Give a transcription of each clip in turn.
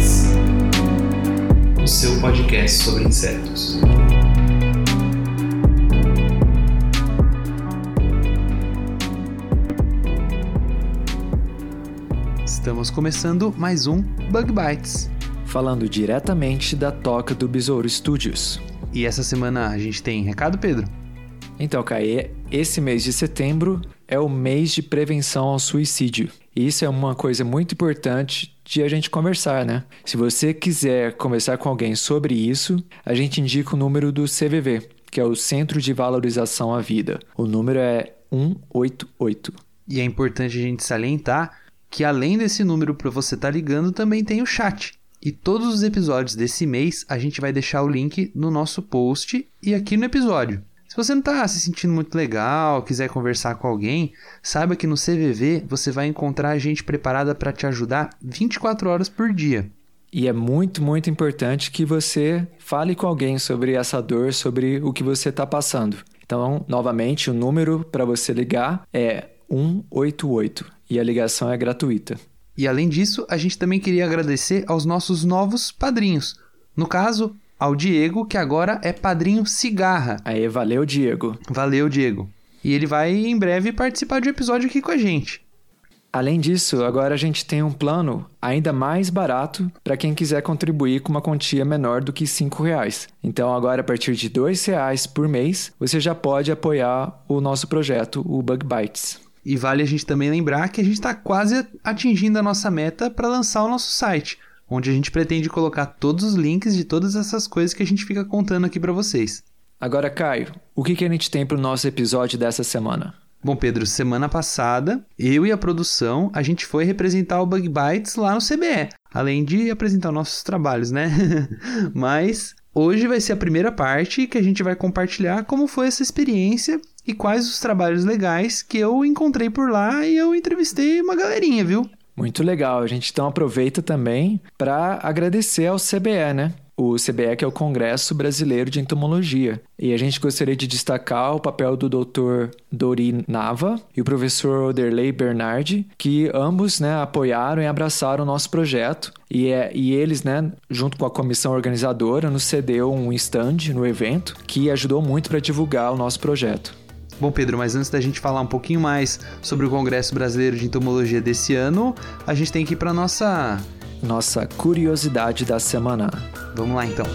o seu podcast sobre insetos. Estamos começando mais um Bug Bites. falando diretamente da toca do Besouro Studios. E essa semana a gente tem recado, Pedro? Então, Caê, esse mês de setembro é o mês de prevenção ao suicídio. Isso é uma coisa muito importante de a gente conversar, né? Se você quiser conversar com alguém sobre isso, a gente indica o número do CVV, que é o Centro de Valorização à Vida. O número é 188. E é importante a gente salientar que além desse número para você estar ligando, também tem o chat. E todos os episódios desse mês a gente vai deixar o link no nosso post e aqui no episódio. Se você não está se sentindo muito legal, quiser conversar com alguém, saiba que no CVV você vai encontrar gente preparada para te ajudar 24 horas por dia. E é muito, muito importante que você fale com alguém sobre essa dor, sobre o que você está passando. Então, novamente, o número para você ligar é 188 e a ligação é gratuita. E além disso, a gente também queria agradecer aos nossos novos padrinhos. No caso, ao Diego, que agora é padrinho cigarra. Aí, valeu, Diego. Valeu, Diego. E ele vai em breve participar de um episódio aqui com a gente. Além disso, agora a gente tem um plano ainda mais barato para quem quiser contribuir com uma quantia menor do que 5 reais. Então, agora a partir de 2 reais por mês, você já pode apoiar o nosso projeto, o Bug Bites. E vale a gente também lembrar que a gente está quase atingindo a nossa meta para lançar o nosso site, onde a gente pretende colocar todos os links de todas essas coisas que a gente fica contando aqui para vocês. Agora, Caio, o que, que a gente tem para o nosso episódio dessa semana? Bom, Pedro, semana passada, eu e a produção, a gente foi representar o Bug Bites lá no CBE, além de apresentar nossos trabalhos, né? Mas hoje vai ser a primeira parte que a gente vai compartilhar como foi essa experiência e quais os trabalhos legais que eu encontrei por lá e eu entrevistei uma galerinha, viu? Muito legal. A gente então aproveita também para agradecer ao CBE, né? O CBE que é o Congresso Brasileiro de Entomologia. E a gente gostaria de destacar o papel do Dr. Dori Nava e o professor Oderley Bernardi, que ambos né, apoiaram e abraçaram o nosso projeto. E, é, e eles, né, junto com a comissão organizadora, nos cedeu um stand no evento que ajudou muito para divulgar o nosso projeto. Bom, Pedro, mas antes da gente falar um pouquinho mais sobre o Congresso Brasileiro de Entomologia desse ano, a gente tem que ir para nossa. Nossa curiosidade da semana. Vamos lá então.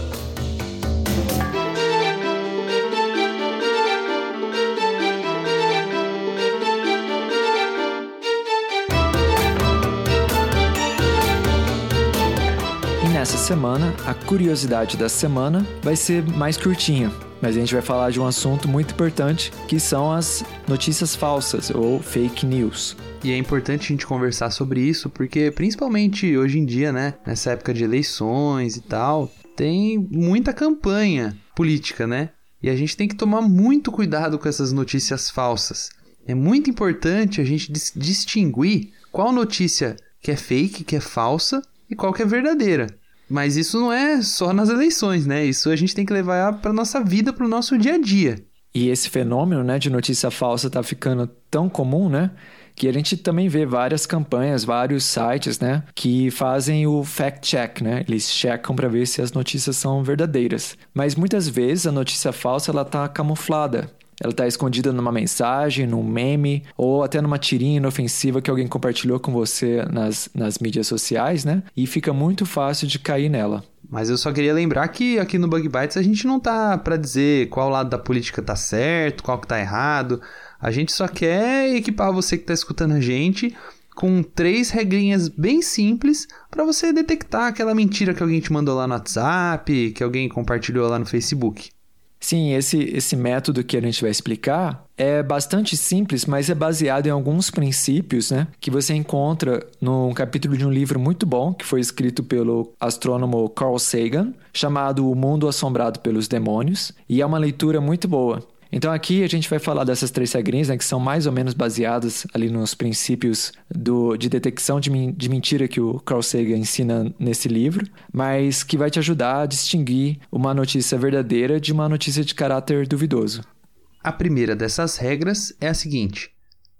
E nessa semana, a curiosidade da semana vai ser mais curtinha, mas a gente vai falar de um assunto muito importante, que são as notícias falsas ou fake news. E é importante a gente conversar sobre isso, porque principalmente hoje em dia, né, nessa época de eleições e tal, tem muita campanha política, né? E a gente tem que tomar muito cuidado com essas notícias falsas. É muito importante a gente dis distinguir qual notícia que é fake, que é falsa e qual que é verdadeira. Mas isso não é só nas eleições, né? Isso a gente tem que levar para nossa vida, para o nosso dia a dia. E esse fenômeno, né, de notícia falsa tá ficando tão comum, né? Que a gente também vê várias campanhas, vários sites, né, que fazem o fact check, né? Eles checam para ver se as notícias são verdadeiras. Mas muitas vezes a notícia falsa ela tá camuflada. Ela está escondida numa mensagem, num meme ou até numa tirinha inofensiva que alguém compartilhou com você nas, nas mídias sociais, né? E fica muito fácil de cair nela. Mas eu só queria lembrar que aqui no Bug Bites a gente não tá para dizer qual lado da política tá certo, qual que tá errado. A gente só quer equipar você que tá escutando a gente com três regrinhas bem simples para você detectar aquela mentira que alguém te mandou lá no WhatsApp, que alguém compartilhou lá no Facebook. Sim, esse, esse método que a gente vai explicar é bastante simples, mas é baseado em alguns princípios né, que você encontra num capítulo de um livro muito bom que foi escrito pelo astrônomo Carl Sagan, chamado O Mundo Assombrado pelos Demônios, e é uma leitura muito boa. Então aqui a gente vai falar dessas três regrinhas, né, que são mais ou menos baseadas ali nos princípios do, de detecção de, de mentira que o Carl Sagan ensina nesse livro, mas que vai te ajudar a distinguir uma notícia verdadeira de uma notícia de caráter duvidoso. A primeira dessas regras é a seguinte: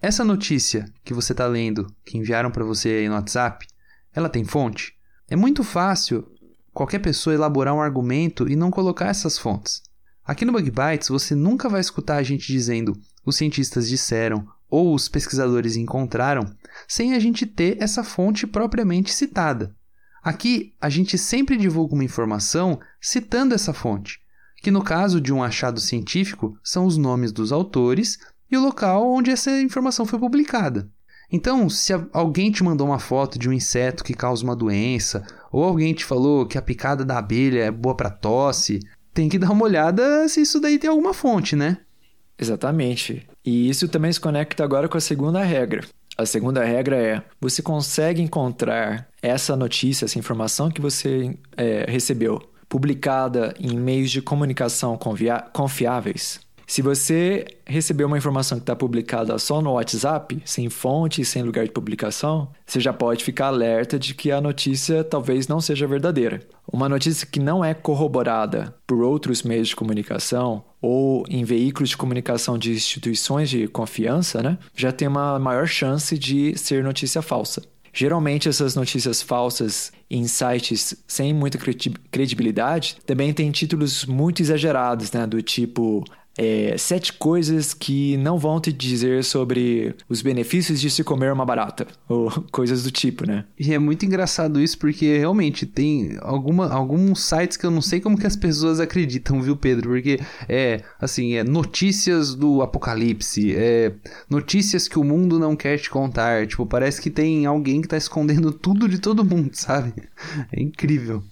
essa notícia que você está lendo, que enviaram para você aí no WhatsApp, ela tem fonte? É muito fácil qualquer pessoa elaborar um argumento e não colocar essas fontes. Aqui no Bug Bites você nunca vai escutar a gente dizendo os cientistas disseram ou os pesquisadores encontraram sem a gente ter essa fonte propriamente citada. Aqui a gente sempre divulga uma informação citando essa fonte, que no caso de um achado científico são os nomes dos autores e o local onde essa informação foi publicada. Então, se alguém te mandou uma foto de um inseto que causa uma doença, ou alguém te falou que a picada da abelha é boa para tosse, tem que dar uma olhada se isso daí tem alguma fonte, né? Exatamente. E isso também se conecta agora com a segunda regra. A segunda regra é: você consegue encontrar essa notícia, essa informação que você é, recebeu, publicada em meios de comunicação confiáveis, se você receber uma informação que está publicada só no WhatsApp, sem fonte e sem lugar de publicação, você já pode ficar alerta de que a notícia talvez não seja verdadeira. Uma notícia que não é corroborada por outros meios de comunicação ou em veículos de comunicação de instituições de confiança, né, já tem uma maior chance de ser notícia falsa. Geralmente essas notícias falsas em sites sem muita credibilidade também têm títulos muito exagerados, né? Do tipo é, sete coisas que não vão te dizer sobre os benefícios de se comer uma barata, ou coisas do tipo, né? E é muito engraçado isso, porque realmente tem alguma, alguns sites que eu não sei como que as pessoas acreditam, viu, Pedro? Porque é, assim, é notícias do apocalipse, é notícias que o mundo não quer te contar. Tipo, parece que tem alguém que tá escondendo tudo de todo mundo, sabe? É incrível.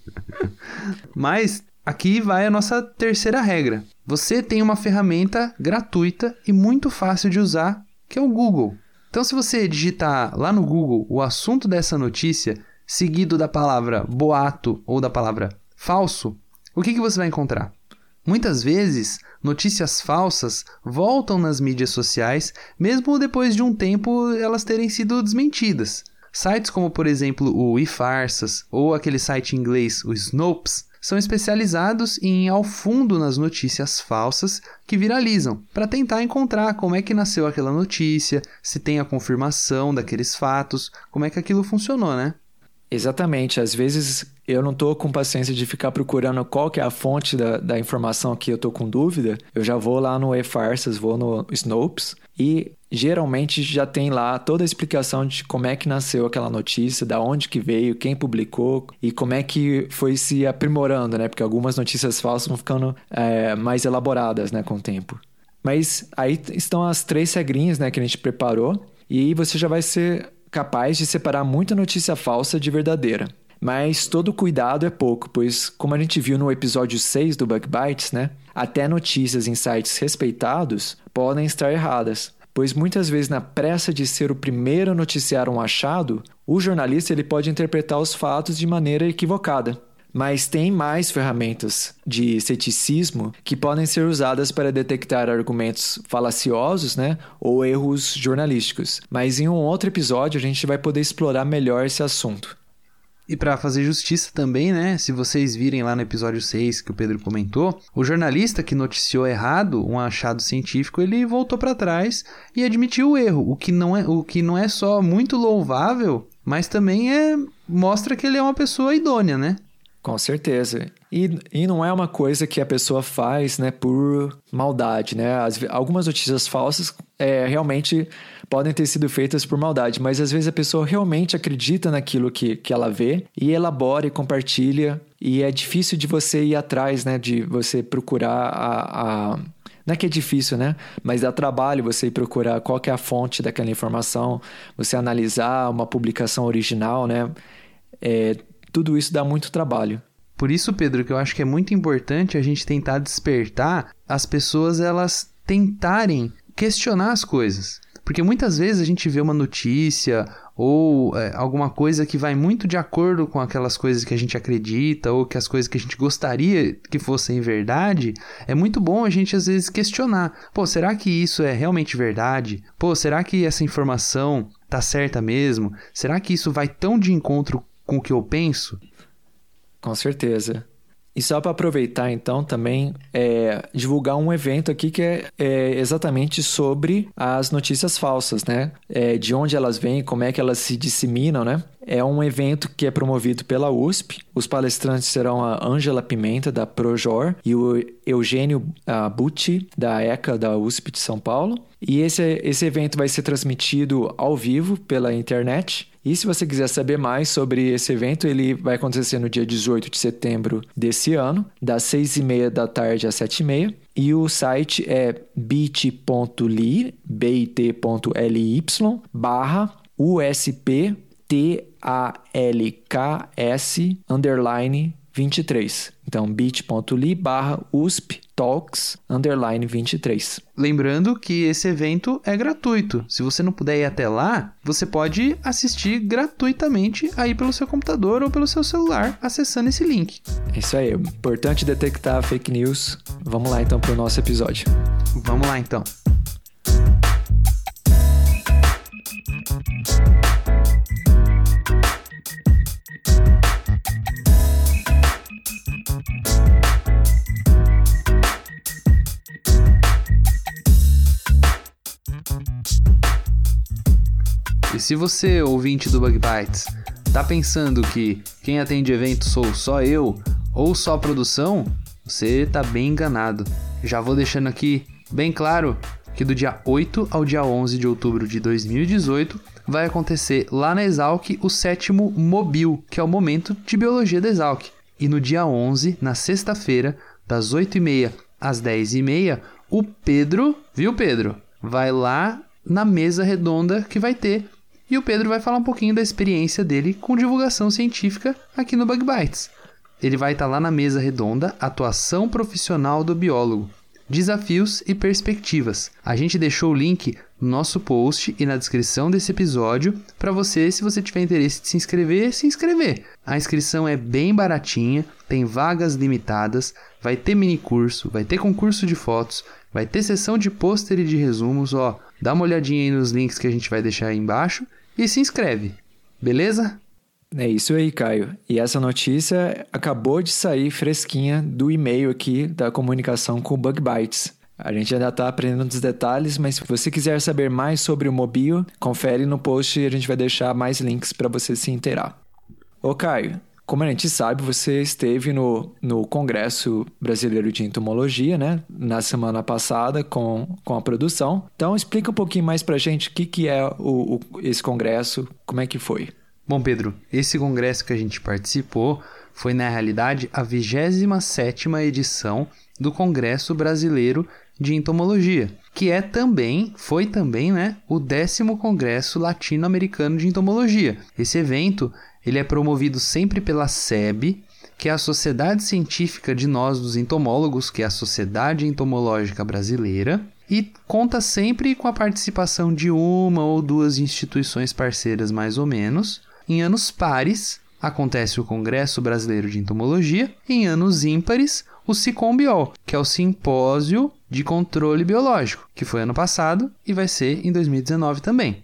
Mas Aqui vai a nossa terceira regra. Você tem uma ferramenta gratuita e muito fácil de usar, que é o Google. Então, se você digitar lá no Google o assunto dessa notícia, seguido da palavra boato ou da palavra falso, o que, que você vai encontrar? Muitas vezes, notícias falsas voltam nas mídias sociais, mesmo depois de um tempo elas terem sido desmentidas. Sites como, por exemplo, o eFarsas ou aquele site inglês, o Snopes, são especializados em ir ao fundo nas notícias falsas que viralizam, para tentar encontrar como é que nasceu aquela notícia, se tem a confirmação daqueles fatos, como é que aquilo funcionou, né? Exatamente. Às vezes eu não estou com paciência de ficar procurando qual que é a fonte da, da informação que eu estou com dúvida. Eu já vou lá no eFarsas, vou no Snopes e geralmente já tem lá toda a explicação de como é que nasceu aquela notícia, da onde que veio, quem publicou e como é que foi se aprimorando, né? Porque algumas notícias falsas vão ficando é, mais elaboradas, né, com o tempo. Mas aí estão as três regrinhas, né, que a gente preparou e você já vai ser capaz de separar muita notícia falsa de verdadeira. Mas todo cuidado é pouco, pois, como a gente viu no episódio 6 do Bug Bites, né, até notícias em sites respeitados podem estar erradas, pois muitas vezes na pressa de ser o primeiro a noticiar um achado, o jornalista ele pode interpretar os fatos de maneira equivocada. Mas tem mais ferramentas de ceticismo que podem ser usadas para detectar argumentos falaciosos né, ou erros jornalísticos. Mas em um outro episódio a gente vai poder explorar melhor esse assunto. E para fazer justiça também, né? Se vocês virem lá no episódio 6 que o Pedro comentou, o jornalista que noticiou errado um achado científico, ele voltou para trás e admitiu o erro, o que não é, o que não é só muito louvável, mas também é mostra que ele é uma pessoa idônea, né? Com certeza. E, e não é uma coisa que a pessoa faz né, por maldade, né? As, algumas notícias falsas é, realmente podem ter sido feitas por maldade, mas às vezes a pessoa realmente acredita naquilo que, que ela vê e elabora e compartilha. E é difícil de você ir atrás, né? De você procurar a, a não é que é difícil, né? Mas dá trabalho você procurar qual é a fonte daquela informação, você analisar uma publicação original, né? É, tudo isso dá muito trabalho. Por isso, Pedro, que eu acho que é muito importante a gente tentar despertar as pessoas elas tentarem questionar as coisas. Porque muitas vezes a gente vê uma notícia ou é, alguma coisa que vai muito de acordo com aquelas coisas que a gente acredita ou que as coisas que a gente gostaria que fossem verdade, é muito bom a gente às vezes questionar. Pô, será que isso é realmente verdade? Pô, será que essa informação tá certa mesmo? Será que isso vai tão de encontro com o que eu penso? Com certeza. E só para aproveitar, então, também é, divulgar um evento aqui que é, é, exatamente sobre as notícias falsas, né? É, de onde elas vêm, como é que elas se disseminam, né? É um evento que é promovido pela USP. Os palestrantes serão a Ângela Pimenta, da Projor, e o Eugênio Butti, da ECA, da USP de São Paulo. E esse, esse evento vai ser transmitido ao vivo pela internet. E se você quiser saber mais sobre esse evento, ele vai acontecer no dia 18 de setembro desse ano, das 6 e meia da tarde às 7 e meia. E o site é bit.ly, bit.ly, barra USP TALKS underline 23. Então, bit.ly barra USP Talks underline 23. Lembrando que esse evento é gratuito. Se você não puder ir até lá, você pode assistir gratuitamente aí pelo seu computador ou pelo seu celular, acessando esse link. É isso aí. Importante detectar fake news. Vamos lá então para o nosso episódio. Vamos lá então. E se você, ouvinte do Bug Bites, tá pensando que quem atende evento sou só eu ou só a produção, você tá bem enganado. Já vou deixando aqui bem claro que do dia 8 ao dia 11 de outubro de 2018 vai acontecer lá na Exalc o sétimo Mobil, que é o momento de biologia da Exalc. E no dia 11, na sexta-feira, das 8h30 às 10h30, o Pedro, viu Pedro? Vai lá na mesa redonda que vai ter e o Pedro vai falar um pouquinho da experiência dele com divulgação científica aqui no Bug Bites. Ele vai estar lá na mesa redonda Atuação Profissional do Biólogo. Desafios e perspectivas. A gente deixou o link no nosso post e na descrição desse episódio para você, se você tiver interesse de se inscrever, se inscrever. A inscrição é bem baratinha, tem vagas limitadas, vai ter mini curso, vai ter concurso de fotos, vai ter sessão de pôster e de resumos, ó. Dá uma olhadinha aí nos links que a gente vai deixar aí embaixo e se inscreve. Beleza? É isso aí, Caio. E essa notícia acabou de sair fresquinha do e-mail aqui da comunicação com o Bug Bytes. A gente ainda está aprendendo os detalhes, mas se você quiser saber mais sobre o Mobile, confere no post e a gente vai deixar mais links para você se inteirar. Ô Caio, como a gente sabe, você esteve no, no Congresso Brasileiro de Entomologia, né? Na semana passada com, com a produção. Então, explica um pouquinho mais pra gente o que, que é o, o, esse congresso, como é que foi. Bom, Pedro, esse congresso que a gente participou foi, na realidade, a 27ª edição do Congresso Brasileiro de Entomologia, que é também, foi também, né, o décimo Congresso Latino-Americano de Entomologia. Esse evento ele é promovido sempre pela SEB, que é a Sociedade Científica de Nós dos Entomólogos, que é a Sociedade Entomológica Brasileira, e conta sempre com a participação de uma ou duas instituições parceiras, mais ou menos. Em anos pares, acontece o Congresso Brasileiro de Entomologia, em anos ímpares, o SICOMBIOL, que é o Simpósio de Controle Biológico, que foi ano passado e vai ser em 2019 também.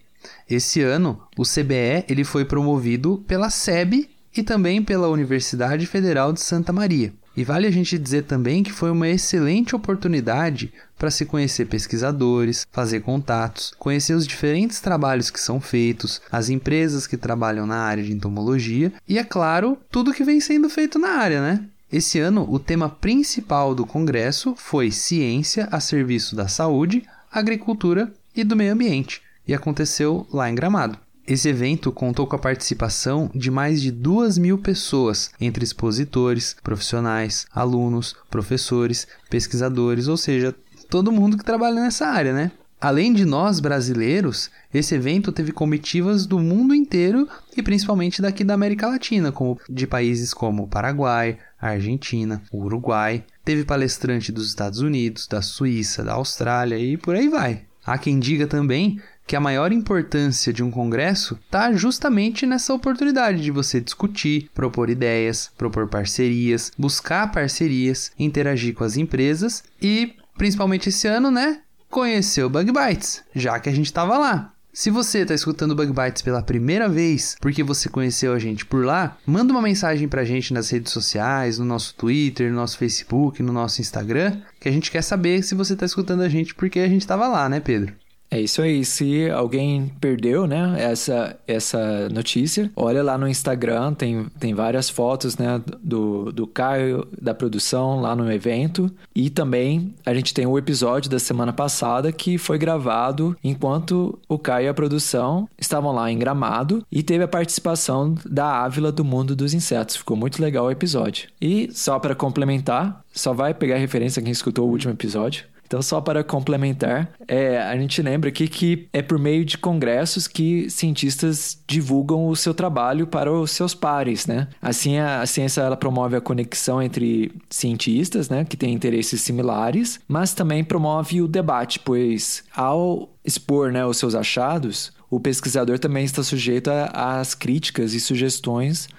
Esse ano, o CBE ele foi promovido pela SEB e também pela Universidade Federal de Santa Maria. E vale a gente dizer também que foi uma excelente oportunidade para se conhecer pesquisadores, fazer contatos, conhecer os diferentes trabalhos que são feitos, as empresas que trabalham na área de entomologia e, é claro, tudo que vem sendo feito na área, né? Esse ano, o tema principal do congresso foi Ciência a serviço da saúde, agricultura e do meio ambiente e aconteceu lá em Gramado. Esse evento contou com a participação de mais de duas mil pessoas, entre expositores, profissionais, alunos, professores, pesquisadores, ou seja, todo mundo que trabalha nessa área, né? Além de nós brasileiros, esse evento teve comitivas do mundo inteiro e principalmente daqui da América Latina, como de países como Paraguai, Argentina, Uruguai, teve palestrante dos Estados Unidos, da Suíça, da Austrália e por aí vai. Há quem diga também que a maior importância de um congresso está justamente nessa oportunidade de você discutir, propor ideias, propor parcerias, buscar parcerias, interagir com as empresas e, principalmente esse ano, né, conhecer o Bug Bites, já que a gente estava lá. Se você está escutando Bug Bites pela primeira vez, porque você conheceu a gente por lá, manda uma mensagem para a gente nas redes sociais, no nosso Twitter, no nosso Facebook, no nosso Instagram, que a gente quer saber se você está escutando a gente porque a gente estava lá, né, Pedro? É isso aí. Se alguém perdeu, né, essa, essa notícia, olha lá no Instagram, tem, tem várias fotos, né, do, do Caio, da produção lá no evento. E também a gente tem o episódio da semana passada que foi gravado enquanto o Caio e a produção estavam lá em Gramado e teve a participação da Ávila do Mundo dos Insetos. Ficou muito legal o episódio. E só para complementar, só vai pegar referência quem escutou o último episódio. Então, só para complementar, é, a gente lembra aqui que é por meio de congressos que cientistas divulgam o seu trabalho para os seus pares, né? Assim, a, a ciência ela promove a conexão entre cientistas, né, que têm interesses similares, mas também promove o debate, pois ao expor, né, os seus achados, o pesquisador também está sujeito às críticas e sugestões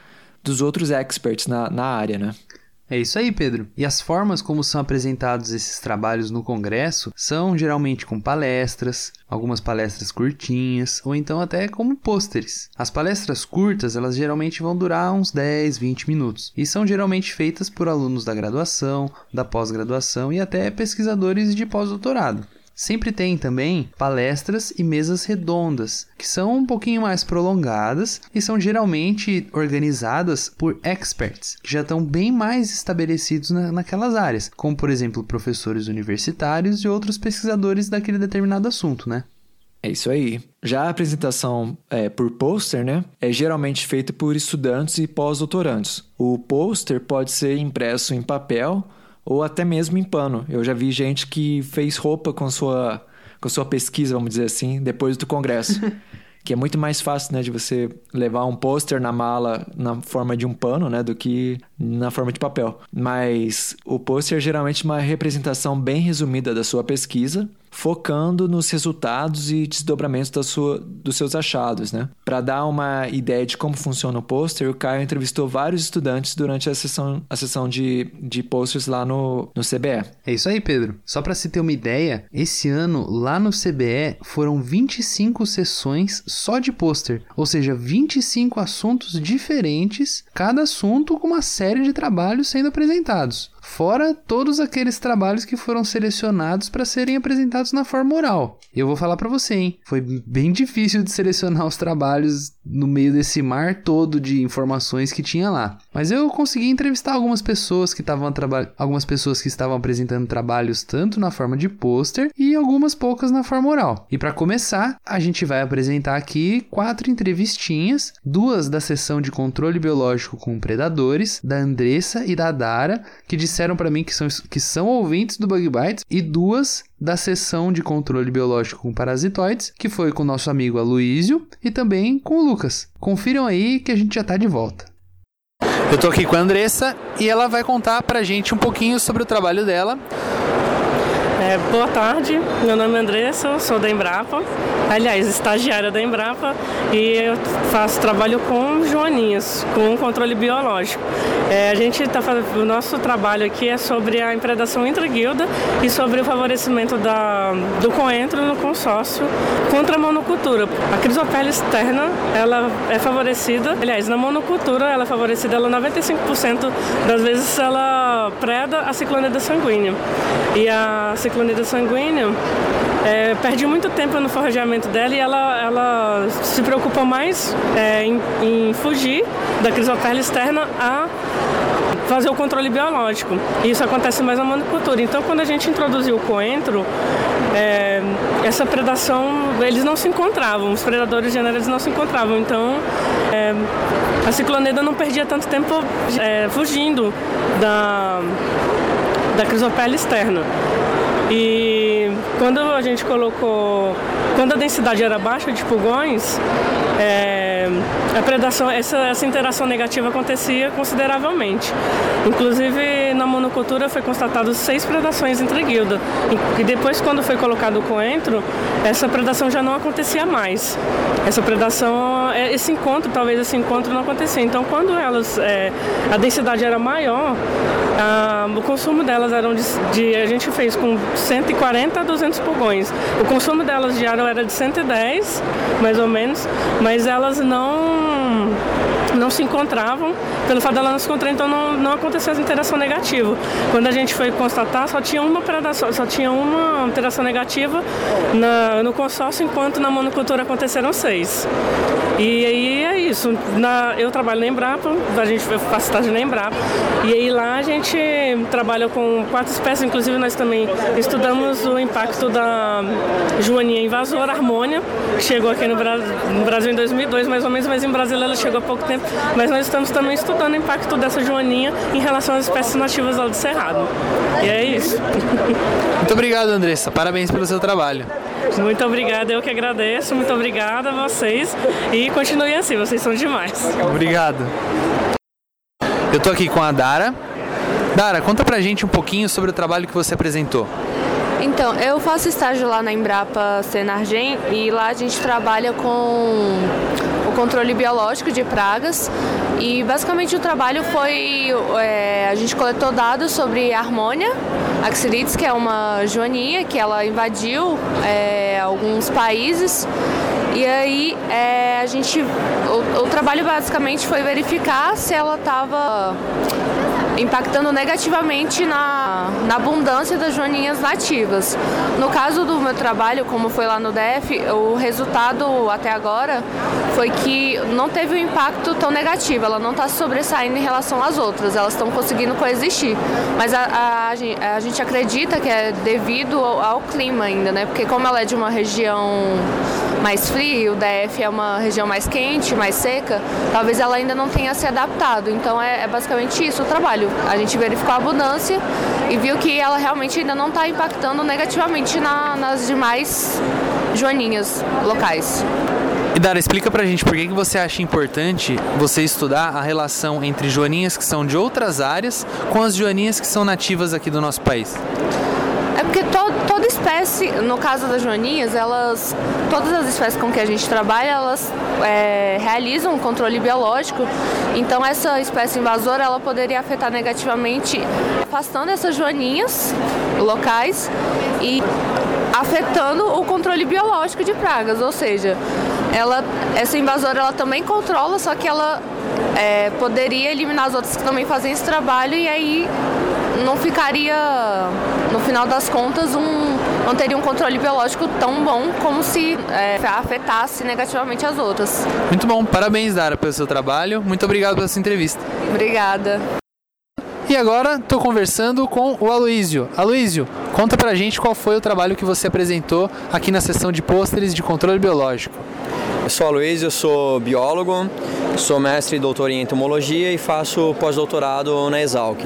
dos outros experts na, na área, né? É isso aí, Pedro. E as formas como são apresentados esses trabalhos no congresso são geralmente com palestras, algumas palestras curtinhas ou então até como pôsteres. As palestras curtas, elas geralmente vão durar uns 10, 20 minutos e são geralmente feitas por alunos da graduação, da pós-graduação e até pesquisadores de pós-doutorado. Sempre tem também palestras e mesas redondas, que são um pouquinho mais prolongadas e são geralmente organizadas por experts, que já estão bem mais estabelecidos na, naquelas áreas, como por exemplo professores universitários e outros pesquisadores daquele determinado assunto, né? É isso aí. Já a apresentação é, por pôster, né, é geralmente feita por estudantes e pós-doutorandos. O pôster pode ser impresso em papel ou até mesmo em pano. Eu já vi gente que fez roupa com sua, com sua pesquisa, vamos dizer assim, depois do congresso. que é muito mais fácil, né, de você levar um pôster na mala na forma de um pano, né, do que na forma de papel. Mas o pôster é geralmente uma representação bem resumida da sua pesquisa focando nos resultados e desdobramentos da sua, dos seus achados, né? Para dar uma ideia de como funciona o pôster, o Caio entrevistou vários estudantes durante a sessão, a sessão de, de posters lá no, no CBE. É isso aí, Pedro. Só para se ter uma ideia, esse ano lá no CBE foram 25 sessões só de pôster, ou seja, 25 assuntos diferentes, cada assunto com uma série de trabalhos sendo apresentados. Fora todos aqueles trabalhos que foram selecionados para serem apresentados na forma oral. Eu vou falar para você, hein? Foi bem difícil de selecionar os trabalhos no meio desse mar todo de informações que tinha lá. Mas eu consegui entrevistar algumas pessoas que estavam algumas pessoas que estavam apresentando trabalhos tanto na forma de pôster e algumas poucas na forma oral. E para começar, a gente vai apresentar aqui quatro entrevistinhas, duas da sessão de controle biológico com predadores, da Andressa e da Dara, que disseram para mim que são, que são ouvintes do Bug Bites, e duas da sessão de controle biológico com parasitoides, que foi com o nosso amigo Aloísio e também com o Lucas. Confiram aí que a gente já tá de volta. Eu tô aqui com a Andressa e ela vai contar pra gente um pouquinho sobre o trabalho dela é, boa tarde, meu nome é Andressa, sou da Embrapa, aliás, estagiária da Embrapa e eu faço trabalho com joaninhas, com controle biológico. É, a gente tá o nosso trabalho aqui é sobre a impredação intra-guilda e sobre o favorecimento da, do coentro no consórcio contra a monocultura. A crisopele externa, ela é favorecida, aliás, na monocultura ela é favorecida, ela 95% das vezes ela preda a ciclonida sanguínea. E a ciclonida sanguínea, é, perdi muito tempo no dela e ela, ela se preocupa mais é, em, em, fugir da crisopele externa a fazer o controle biológico. Isso acontece mais na monocultura. Então, quando a gente introduziu o coentro, é, essa predação, eles não se encontravam, os predadores generais não se encontravam. Então, é, a ciclonida não perdia tanto tempo é, fugindo da, da crisopele externa. E quando a gente colocou, quando a densidade era baixa de pulgões, é, a predação, essa, essa interação negativa acontecia consideravelmente. Inclusive, na monocultura foi constatado seis predações entre guilda. E depois, quando foi colocado o coentro, essa predação já não acontecia mais. Essa predação, é, esse encontro, talvez esse encontro não acontecia. Então, quando elas, é, a densidade era maior, a, o consumo delas eram de, de, a gente fez com 140 a 200 pulgões. O consumo delas diário era de 110, mais ou menos, mas elas não não se encontravam, pelo fato dela não se encontrar, então não, não aconteceu essa interação negativa. Quando a gente foi constatar, só tinha uma predação, só tinha uma interação negativa na, no consórcio, enquanto na monocultura aconteceram seis. E aí é isso. Na, eu trabalho na Embrapa, a gente faz estágio na Embrapa. E aí lá a gente trabalha com quatro espécies, inclusive nós também estudamos o impacto da joaninha invasora, harmônia, que chegou aqui no, Bra no Brasil em 2002 mais ou menos, mas em Brasília ela chegou há pouco tempo. Mas nós estamos também estudando o impacto dessa joaninha em relação às espécies nativas lá do Cerrado. E é isso. Muito obrigado, Andressa. Parabéns pelo seu trabalho. Muito obrigada, eu que agradeço. Muito obrigada a vocês. E continuem assim, vocês são demais. Obrigado. Eu tô aqui com a Dara. Dara, conta pra gente um pouquinho sobre o trabalho que você apresentou. Então, eu faço estágio lá na Embrapa Senargem e lá a gente trabalha com o controle biológico de pragas e basicamente o trabalho foi é, a gente coletou dados sobre a harmônia axirides, que é uma joaninha que ela invadiu é, alguns países. E aí é, a gente o, o trabalho basicamente foi verificar se ela estava impactando negativamente na, na abundância das joaninhas nativas. No caso do meu trabalho, como foi lá no DF, o resultado até agora foi que não teve um impacto tão negativo, ela não está sobressaindo em relação às outras, elas estão conseguindo coexistir. Mas a, a, a, gente acredita que é devido ao, ao clima ainda, né? Porque como ela é de uma região mais fria, o DF é uma região mais quente, mais seca, talvez ela ainda não tenha se adaptado. Então é, é basicamente isso o trabalho. A gente verificou a abundância e viu que ela realmente ainda não está impactando negativamente na, nas demais joaninhas locais. E Dara, explica pra gente por que, que você acha importante você estudar a relação entre joaninhas que são de outras áreas com as joaninhas que são nativas aqui do nosso país. Porque to, toda espécie, no caso das joaninhas, elas, todas as espécies com que a gente trabalha, elas é, realizam um controle biológico. Então essa espécie invasora, ela poderia afetar negativamente, afastando essas joaninhas locais e afetando o controle biológico de pragas, ou seja, ela, essa invasora ela também controla, só que ela é, poderia eliminar as outras que também fazem esse trabalho e aí não ficaria, no final das contas, um, não teria um controle biológico tão bom como se é, afetasse negativamente as outras. Muito bom, parabéns, Dara, pelo seu trabalho. Muito obrigado pela sua entrevista. Obrigada. E agora estou conversando com o Aloísio. Aloísio, conta pra gente qual foi o trabalho que você apresentou aqui na sessão de pôsteres de controle biológico. Eu sou Aloysio, sou biólogo, sou mestre e doutor em entomologia e faço pós-doutorado na Exalc.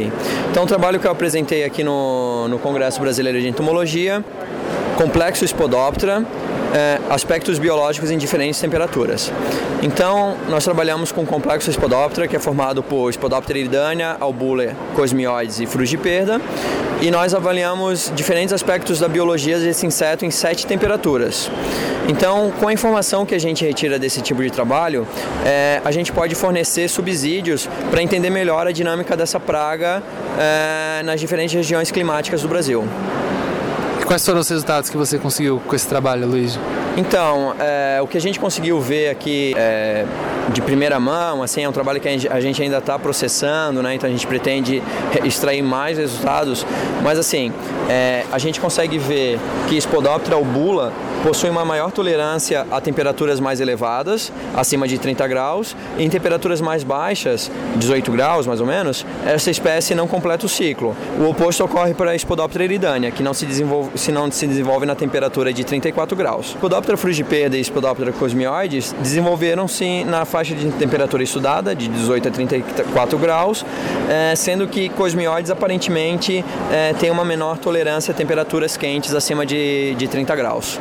Então, o trabalho que eu apresentei aqui no, no Congresso Brasileiro de Entomologia, Complexo Spodoptera, é, aspectos biológicos em diferentes temperaturas. Então, nós trabalhamos com o complexo Spodoptera, que é formado por Spodoptera iridânea, albula, cosmioides e frugiperda, e nós avaliamos diferentes aspectos da biologia desse inseto em sete temperaturas. Então, com a informação que a gente retira desse tipo de trabalho, é, a gente pode fornecer subsídios para entender melhor a dinâmica dessa praga é, nas diferentes regiões climáticas do Brasil. Quais foram os resultados que você conseguiu com esse trabalho, Luiz? Então, é, o que a gente conseguiu ver aqui é, de primeira mão, assim, é um trabalho que a gente ainda está processando, né? Então a gente pretende extrair mais resultados, mas assim, é, a gente consegue ver que Spodoptera albula possui uma maior tolerância a temperaturas mais elevadas, acima de 30 graus, e em temperaturas mais baixas, 18 graus mais ou menos, essa espécie não completa o ciclo. O oposto ocorre para a Spodoptera eridânea, que não se desenvolve, se não se desenvolve na temperatura de 34 graus. Spodoptera frugiperda e Spodoptera cosmioides desenvolveram-se na faixa de temperatura estudada, de 18 a 34 graus, é, sendo que cosmioides aparentemente é, têm uma menor tolerância a temperaturas quentes acima de, de 30 graus.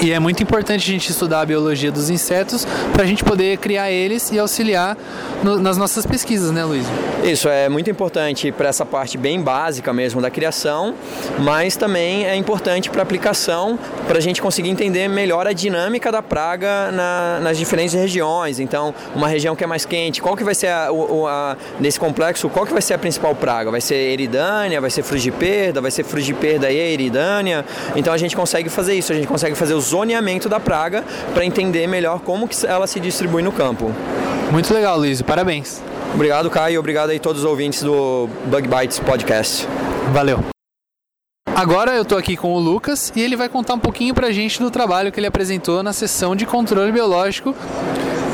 E é muito importante a gente estudar a biologia dos insetos para a gente poder criar eles e auxiliar no, nas nossas pesquisas, né, Luiz? Isso é muito importante para essa parte bem básica mesmo da criação, mas também é importante para aplicação, para a gente conseguir entender melhor a dinâmica da praga na, nas diferentes regiões. Então, uma região que é mais quente, qual que vai ser a, o, a, nesse complexo, qual que vai ser a principal praga? Vai ser eridânia, vai ser frugiperda, vai ser frugiperda e eridânia. Então a gente consegue fazer isso, a gente consegue fazer os zoneamento da praga para entender melhor como que ela se distribui no campo. Muito legal, Luiz. Parabéns. Obrigado, Caio. Obrigado aí a todos os ouvintes do Bug Bites Podcast. Valeu. Agora eu estou aqui com o Lucas e ele vai contar um pouquinho para a gente do trabalho que ele apresentou na sessão de controle biológico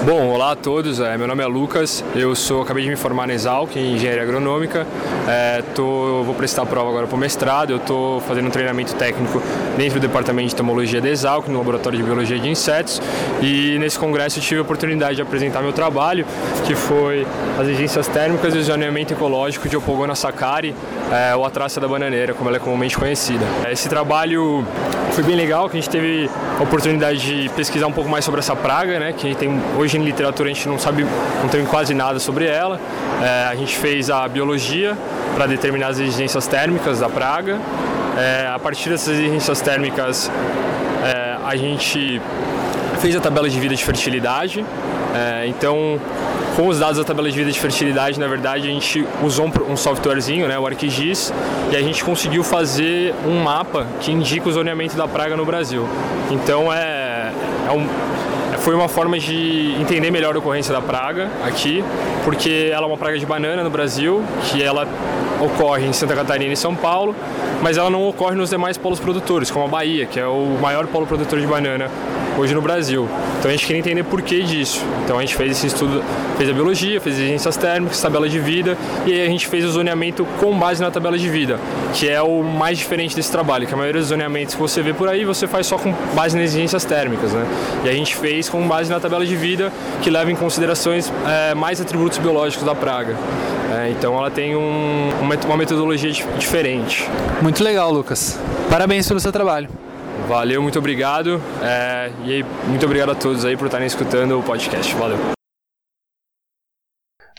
Bom, olá a todos. É, meu nome é Lucas. Eu sou acabei de me formar na Exalc em engenharia agronômica. É, tô, vou prestar prova agora para o mestrado. Eu estou fazendo um treinamento técnico dentro do departamento de entomologia da Exalc, no laboratório de biologia de insetos. E nesse congresso tive a oportunidade de apresentar meu trabalho, que foi as exigências térmicas e o zoneamento ecológico de Opogona sacari, é, ou a traça da bananeira, como ela é comumente conhecida. Esse trabalho foi bem legal, que a gente teve a oportunidade de pesquisar um pouco mais sobre essa praga, né? Que a tem hoje hoje em literatura a gente não sabe, não tem quase nada sobre ela. É, a gente fez a biologia para determinar as exigências térmicas da praga. É, a partir dessas exigências térmicas, é, a gente fez a tabela de vida de fertilidade. É, então, com os dados da tabela de vida de fertilidade, na verdade, a gente usou um softwarezinho, né, o ArcGIS, e a gente conseguiu fazer um mapa que indica o zoneamento da praga no Brasil. Então, é, é um, foi uma forma de entender melhor a ocorrência da praga aqui, porque ela é uma praga de banana no Brasil, que ela ocorre em Santa Catarina e São Paulo, mas ela não ocorre nos demais polos produtores, como a Bahia, que é o maior polo produtor de banana hoje no Brasil. Então a gente queria entender por que disso. Então a gente fez esse estudo, fez a biologia, fez exigências térmicas, tabela de vida e aí a gente fez o zoneamento com base na tabela de vida, que é o mais diferente desse trabalho, que a maioria dos zoneamentos que você vê por aí você faz só com base nas exigências térmicas, né? E a gente fez com base na tabela de vida que leva em considerações é, mais atributos biológicos da praga. É, então ela tem um, uma metodologia diferente. Muito legal, Lucas. Parabéns pelo seu trabalho. Valeu, muito obrigado. É, e aí, muito obrigado a todos aí por estarem escutando o podcast. Valeu.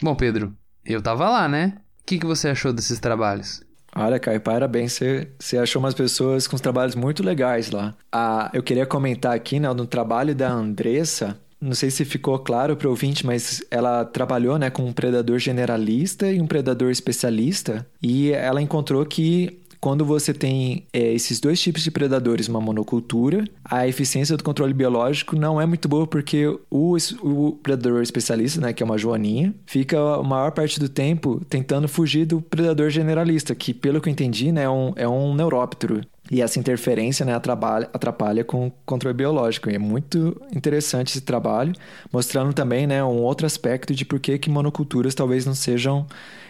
Bom, Pedro, eu tava lá, né? O que, que você achou desses trabalhos? Olha, Caio, parabéns. Você, você achou umas pessoas com trabalhos muito legais lá. Ah, eu queria comentar aqui, né, no trabalho da Andressa, não sei se ficou claro para o ouvinte, mas ela trabalhou né, com um predador generalista e um predador especialista, e ela encontrou que quando você tem é, esses dois tipos de predadores, uma monocultura, a eficiência do controle biológico não é muito boa porque o, o predador especialista, né, que é uma joaninha, fica a maior parte do tempo tentando fugir do predador generalista, que pelo que eu entendi, né, é um, é um neuróptero. E essa interferência né, atrapalha, atrapalha com o controle biológico. E é muito interessante esse trabalho, mostrando também né, um outro aspecto de por que, que monoculturas talvez não sejam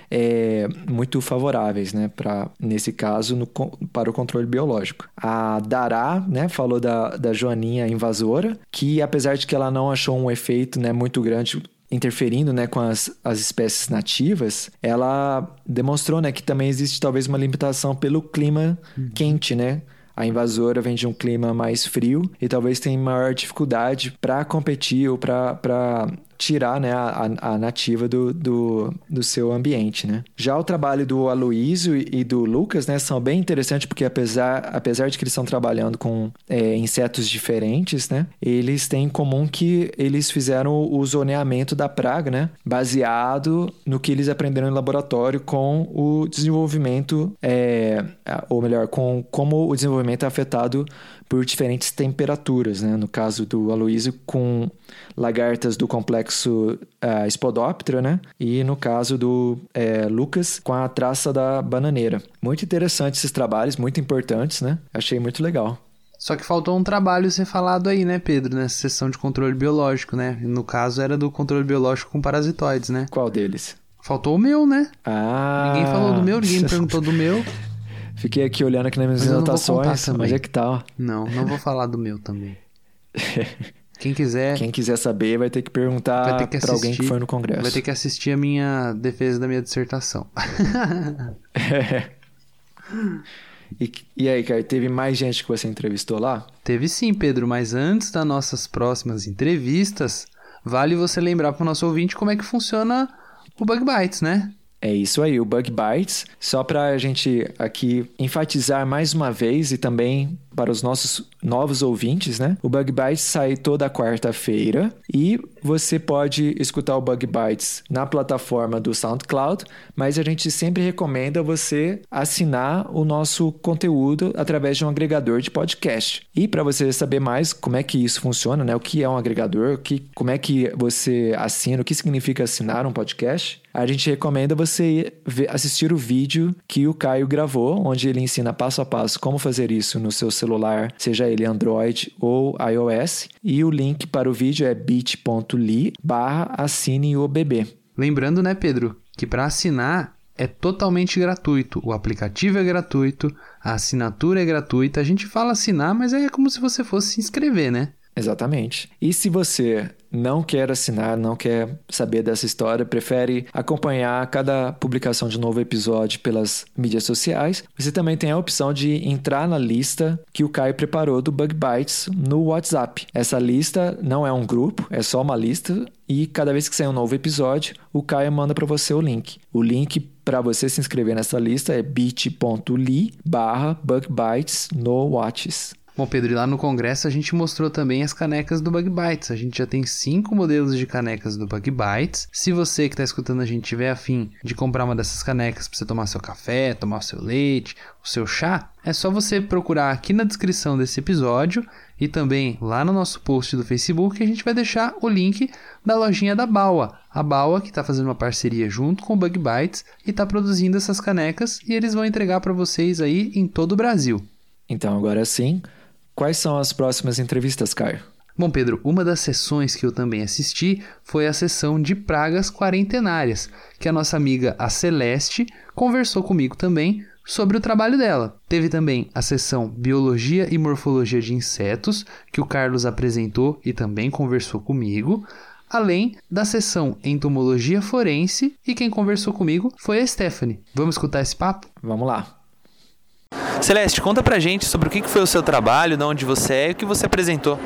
é, muito favoráveis, né, para nesse caso no, para o controle biológico. A Dará, né, falou da, da joaninha invasora, que apesar de que ela não achou um efeito, né, muito grande interferindo né, com as, as espécies nativas, ela demonstrou né, que também existe talvez uma limitação pelo clima uhum. quente, né? A invasora vem de um clima mais frio e talvez tenha maior dificuldade para competir ou para tirar né, a, a nativa do, do, do, seu ambiente. Né? Já o trabalho do Aloysio e do Lucas né, são bem interessantes porque apesar, apesar de que eles estão trabalhando com é, insetos diferentes, né, eles têm em comum que eles fizeram o zoneamento da praga né, baseado no que eles aprenderam no laboratório com o desenvolvimento, é, ou melhor, com como o desenvolvimento é afetado por diferentes temperaturas. Né? No caso do Aloysio, com lagartas do complexo uh, Spodoptera, né? E no caso do é, Lucas, com a traça da bananeira. Muito interessante esses trabalhos, muito importantes, né? Achei muito legal. Só que faltou um trabalho ser falado aí, né, Pedro, nessa sessão de controle biológico, né? No caso era do controle biológico com parasitoides, né? Qual deles? Faltou o meu, né? Ah. Ninguém falou do meu, ninguém me perguntou do meu. Fiquei aqui olhando aqui nas minhas anotações, mas é que? Tá, não, não vou falar do meu também. Quem quiser. Quem quiser saber vai ter que perguntar para alguém que foi no congresso. Vai ter que assistir a minha defesa da minha dissertação. é. E, e aí, Caio, teve mais gente que você entrevistou lá? Teve sim, Pedro, mas antes das nossas próximas entrevistas, vale você lembrar para o nosso ouvinte como é que funciona o Bug Bites, né? É isso aí, o Bug Bites. Só para a gente aqui enfatizar mais uma vez e também para os nossos novos ouvintes, né? O Bug Bites sai toda quarta-feira e você pode escutar o Bug Bites na plataforma do SoundCloud, mas a gente sempre recomenda você assinar o nosso conteúdo através de um agregador de podcast. E para você saber mais como é que isso funciona, né? O que é um agregador, que, como é que você assina, o que significa assinar um podcast, a gente recomenda você assistir o vídeo que o Caio gravou, onde ele ensina passo a passo como fazer isso no seu celular, seja ele Android ou iOS. E o link para o vídeo é bit.ly barra assine o bebê. Lembrando, né, Pedro, que para assinar é totalmente gratuito. O aplicativo é gratuito, a assinatura é gratuita. A gente fala assinar, mas é como se você fosse se inscrever, né? Exatamente. E se você não quer assinar, não quer saber dessa história, prefere acompanhar cada publicação de novo episódio pelas mídias sociais, você também tem a opção de entrar na lista que o Caio preparou do Bug Bites no WhatsApp. Essa lista não é um grupo, é só uma lista e cada vez que sair um novo episódio, o Caio manda para você o link. O link para você se inscrever nessa lista é bit.ly barra bugbytes no Whats. Bom, Pedro, e lá no congresso a gente mostrou também as canecas do Bug Bites. A gente já tem cinco modelos de canecas do Bug Bites. Se você que está escutando a gente tiver afim de comprar uma dessas canecas para você tomar seu café, tomar o seu leite, o seu chá, é só você procurar aqui na descrição desse episódio e também lá no nosso post do Facebook a gente vai deixar o link da lojinha da Baua. A Baua que está fazendo uma parceria junto com o Bug Bites e está produzindo essas canecas e eles vão entregar para vocês aí em todo o Brasil. Então agora sim, Quais são as próximas entrevistas, Caio? Bom, Pedro, uma das sessões que eu também assisti foi a sessão de pragas quarentenárias, que a nossa amiga a Celeste conversou comigo também sobre o trabalho dela. Teve também a sessão Biologia e Morfologia de Insetos, que o Carlos apresentou e também conversou comigo, além da sessão Entomologia Forense, e quem conversou comigo foi a Stephanie. Vamos escutar esse papo? Vamos lá. Celeste, conta pra gente sobre o que foi o seu trabalho, de onde você é e o que você apresentou.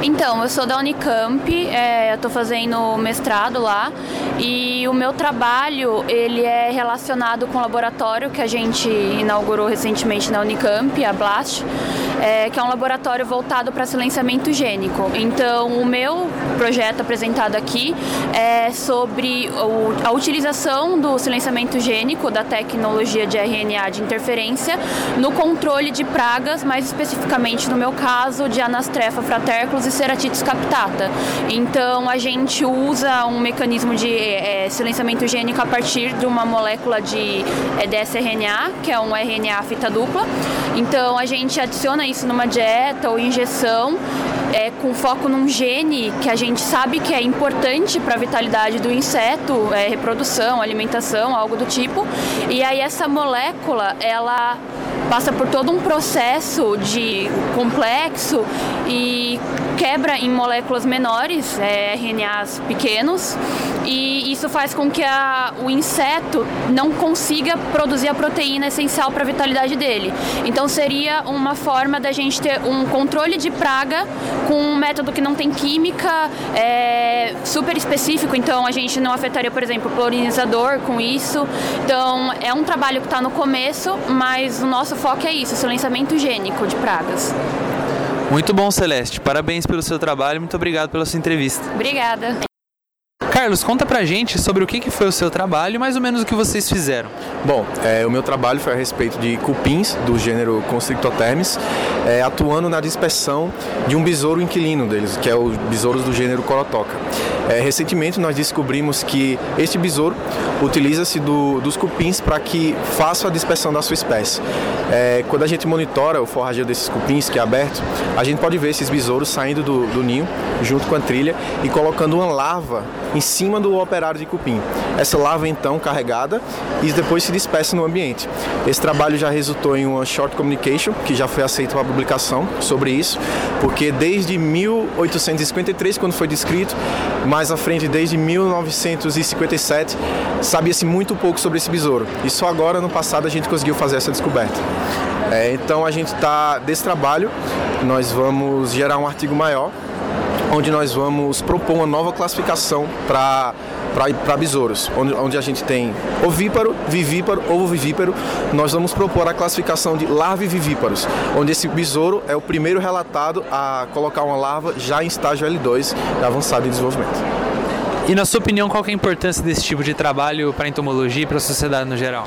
Então, eu sou da Unicamp, é, eu estou fazendo mestrado lá e o meu trabalho ele é relacionado com o laboratório que a gente inaugurou recentemente na Unicamp, a Blast, é, que é um laboratório voltado para silenciamento gênico. Então, o meu projeto apresentado aqui é sobre o, a utilização do silenciamento gênico da tecnologia de RNA de interferência no controle de pragas, mais especificamente no meu caso de Anastrefa fraterculus e Ceratitis captata. Então a gente usa um mecanismo de é, silenciamento gênico a partir de uma molécula de é, dsRNA, que é um RNA fita dupla. Então a gente adiciona isso numa dieta ou injeção é, com foco num gene que a gente sabe que é importante para a vitalidade do inseto, é, reprodução, alimentação, algo do tipo. E aí essa molécula, ela passa por todo um processo de complexo e quebra em moléculas menores, é, RNAs pequenos, e isso faz com que a, o inseto não consiga produzir a proteína essencial para a vitalidade dele. Então seria uma forma da gente ter um controle de praga com um método que não tem química é, super específico, então a gente não afetaria, por exemplo, o polinizador com isso. Então é um trabalho que está no começo, mas o nosso foco é isso, silenciamento gênico de pragas. Muito bom, Celeste. Parabéns pelo seu trabalho. Muito obrigado pela sua entrevista. Obrigada. Carlos, conta pra gente sobre o que foi o seu trabalho e mais ou menos o que vocês fizeram. Bom, é, o meu trabalho foi a respeito de cupins do gênero Constrictotermes, é, atuando na dispersão de um besouro inquilino deles, que é o besouros do gênero Corotoca. É, recentemente nós descobrimos que este besouro utiliza-se do, dos cupins para que faça a dispersão da sua espécie. É, quando a gente monitora o forrageio desses cupins, que é aberto, a gente pode ver esses besouros saindo do, do ninho junto com a trilha e colocando uma larva em cima do operário de cupim. Essa larva então carregada e depois se dispersa no ambiente. Esse trabalho já resultou em uma short communication que já foi aceita para publicação sobre isso, porque desde 1853 quando foi descrito, mais à frente desde 1957 sabia-se muito pouco sobre esse besouro. E só agora no passado a gente conseguiu fazer essa descoberta. É, então a gente está desse trabalho, nós vamos gerar um artigo maior onde nós vamos propor uma nova classificação para para besouros, onde, onde a gente tem ovíparo, vivíparo, ovovivíparo. Nós vamos propor a classificação de larva e vivíparos, onde esse besouro é o primeiro relatado a colocar uma larva já em estágio L2, avançado em desenvolvimento. E na sua opinião, qual é a importância desse tipo de trabalho para a entomologia e para a sociedade no geral?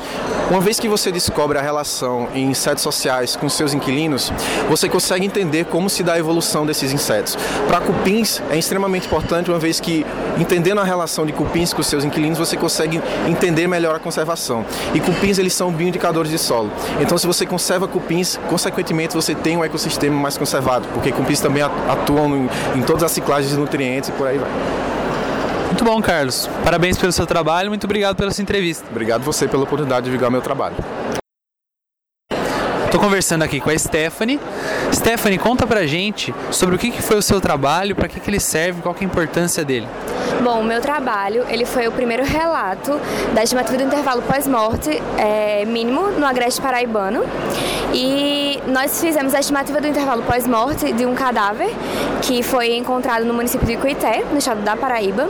Uma vez que você descobre a relação em insetos sociais com seus inquilinos, você consegue entender como se dá a evolução desses insetos. Para cupins é extremamente importante, uma vez que entendendo a relação de cupins com seus inquilinos, você consegue entender melhor a conservação. E cupins eles são bioindicadores de solo. Então, se você conserva cupins, consequentemente você tem um ecossistema mais conservado, porque cupins também atuam em todas as ciclagens de nutrientes e por aí vai. Muito bom, Carlos. Parabéns pelo seu trabalho. Muito obrigado pela sua entrevista. Obrigado você pela oportunidade de divulgar meu trabalho. Estou conversando aqui com a Stephanie. Stephanie, conta pra gente sobre o que, foi o seu trabalho, para que, ele serve, qual que é a importância dele. Bom, o meu trabalho ele foi o primeiro relato da estimativa do intervalo pós-morte é, mínimo no Agreste Paraibano. E nós fizemos a estimativa do intervalo pós-morte de um cadáver que foi encontrado no município de Icuité, no estado da Paraíba.